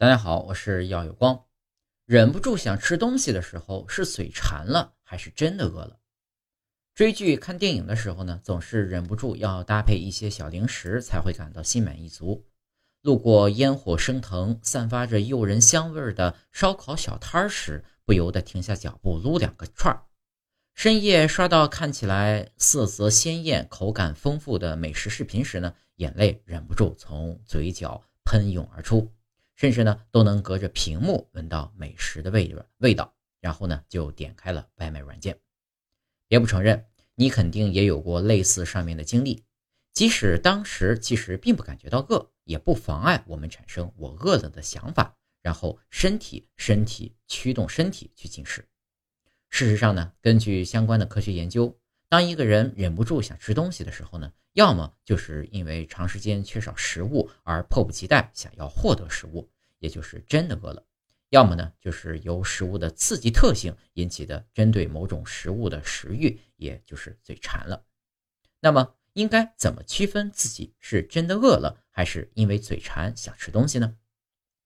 大家好，我是耀有光。忍不住想吃东西的时候，是嘴馋了还是真的饿了？追剧看电影的时候呢，总是忍不住要搭配一些小零食，才会感到心满意足。路过烟火升腾、散发着诱人香味的烧烤小摊时，不由得停下脚步撸两个串儿。深夜刷到看起来色泽鲜艳、口感丰富的美食视频时呢，眼泪忍不住从嘴角喷涌而出。甚至呢，都能隔着屏幕闻到美食的味味道，然后呢，就点开了外卖软件。别不承认，你肯定也有过类似上面的经历。即使当时其实并不感觉到饿，也不妨碍我们产生“我饿了”的想法，然后身体身体驱动身体去进食。事实上呢，根据相关的科学研究，当一个人忍不住想吃东西的时候呢，要么就是因为长时间缺少食物而迫不及待想要获得食物，也就是真的饿了；要么呢，就是由食物的刺激特性引起的针对某种食物的食欲，也就是嘴馋了。那么，应该怎么区分自己是真的饿了，还是因为嘴馋想吃东西呢？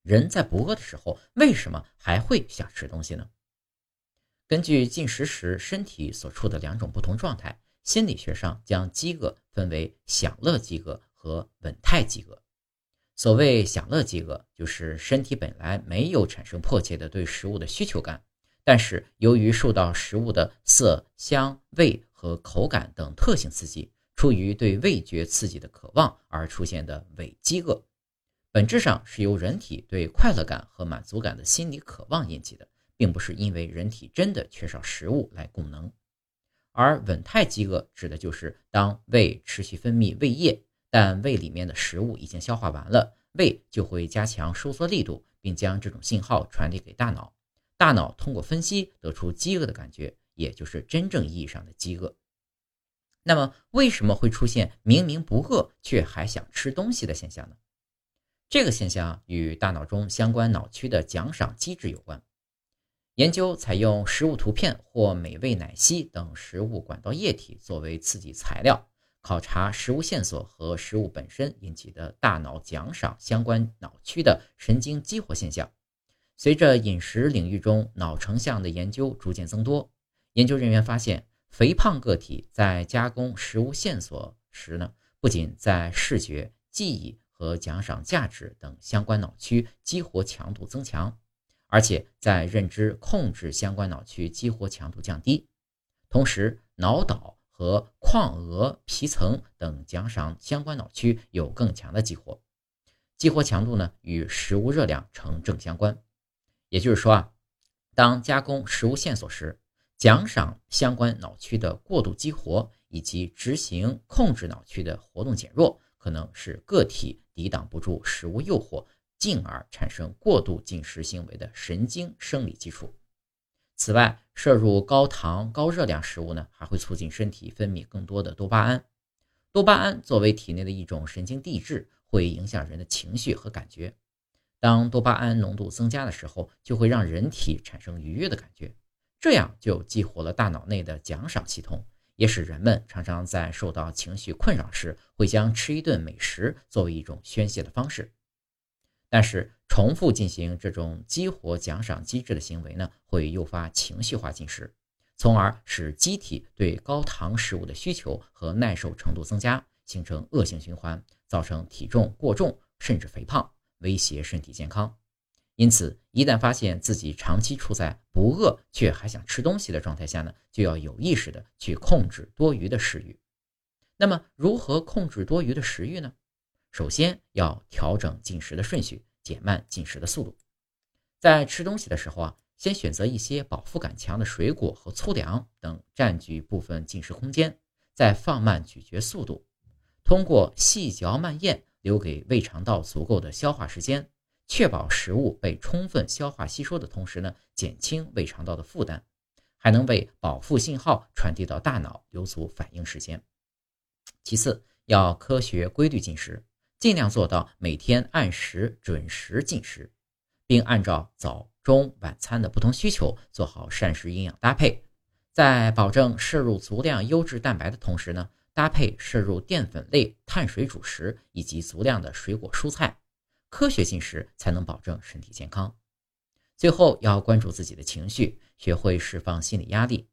人在不饿的时候，为什么还会想吃东西呢？根据进食时身体所处的两种不同状态，心理学上将饥饿分为享乐饥饿和稳态饥饿。所谓享乐饥饿，就是身体本来没有产生迫切的对食物的需求感，但是由于受到食物的色、香、味和口感等特性刺激，出于对味觉刺激的渴望而出现的伪饥饿，本质上是由人体对快乐感和满足感的心理渴望引起的。并不是因为人体真的缺少食物来供能，而稳态饥饿指的就是当胃持续分泌胃液，但胃里面的食物已经消化完了，胃就会加强收缩力度，并将这种信号传递给大脑，大脑通过分析得出饥饿的感觉，也就是真正意义上的饥饿。那么，为什么会出现明明不饿却还想吃东西的现象呢？这个现象与大脑中相关脑区的奖赏机制有关。研究采用食物图片或美味奶昔等食物管道液体作为刺激材料，考察食物线索和食物本身引起的大脑奖赏相关脑区的神经激活现象。随着饮食领域中脑成像的研究逐渐增多，研究人员发现，肥胖个体在加工食物线索时呢，不仅在视觉、记忆和奖赏价值等相关脑区激活强度增强。而且在认知控制相关脑区激活强度降低，同时脑岛和眶额皮层等奖赏相关脑区有更强的激活，激活强度呢与食物热量成正相关。也就是说啊，当加工食物线索时，奖赏相关脑区的过度激活以及执行控制脑区的活动减弱，可能使个体抵挡不住食物诱惑。进而产生过度进食行为的神经生理基础。此外，摄入高糖高热量食物呢，还会促进身体分泌更多的多巴胺。多巴胺作为体内的一种神经递质，会影响人的情绪和感觉。当多巴胺浓度增加的时候，就会让人体产生愉悦的感觉，这样就激活了大脑内的奖赏系统，也使人们常常在受到情绪困扰时，会将吃一顿美食作为一种宣泄的方式。但是，重复进行这种激活奖赏机制的行为呢，会诱发情绪化进食，从而使机体对高糖食物的需求和耐受程度增加，形成恶性循环，造成体重过重甚至肥胖，威胁身体健康。因此，一旦发现自己长期处在不饿却还想吃东西的状态下呢，就要有意识的去控制多余的食欲。那么，如何控制多余的食欲呢？首先要调整进食的顺序，减慢进食的速度。在吃东西的时候啊，先选择一些饱腹感强的水果和粗粮等占据部分进食空间，再放慢咀嚼速度，通过细嚼慢咽留给胃肠道足够的消化时间，确保食物被充分消化吸收的同时呢，减轻胃肠道的负担，还能为饱腹信号传递到大脑留足反应时间。其次，要科学规律进食。尽量做到每天按时准时进食，并按照早中晚餐的不同需求做好膳食营养搭配，在保证摄入足量优质蛋白的同时呢，搭配摄入淀粉类碳水主食以及足量的水果蔬菜，科学进食才能保证身体健康。最后要关注自己的情绪，学会释放心理压力。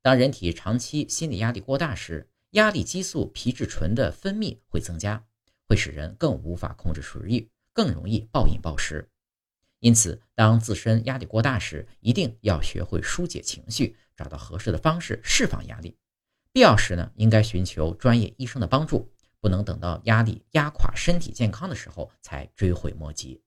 当人体长期心理压力过大时，压力激素皮质醇的分泌会增加，会使人更无法控制食欲，更容易暴饮暴食。因此，当自身压力过大时，一定要学会疏解情绪，找到合适的方式释放压力。必要时呢，应该寻求专业医生的帮助，不能等到压力压垮身体健康的时候才追悔莫及。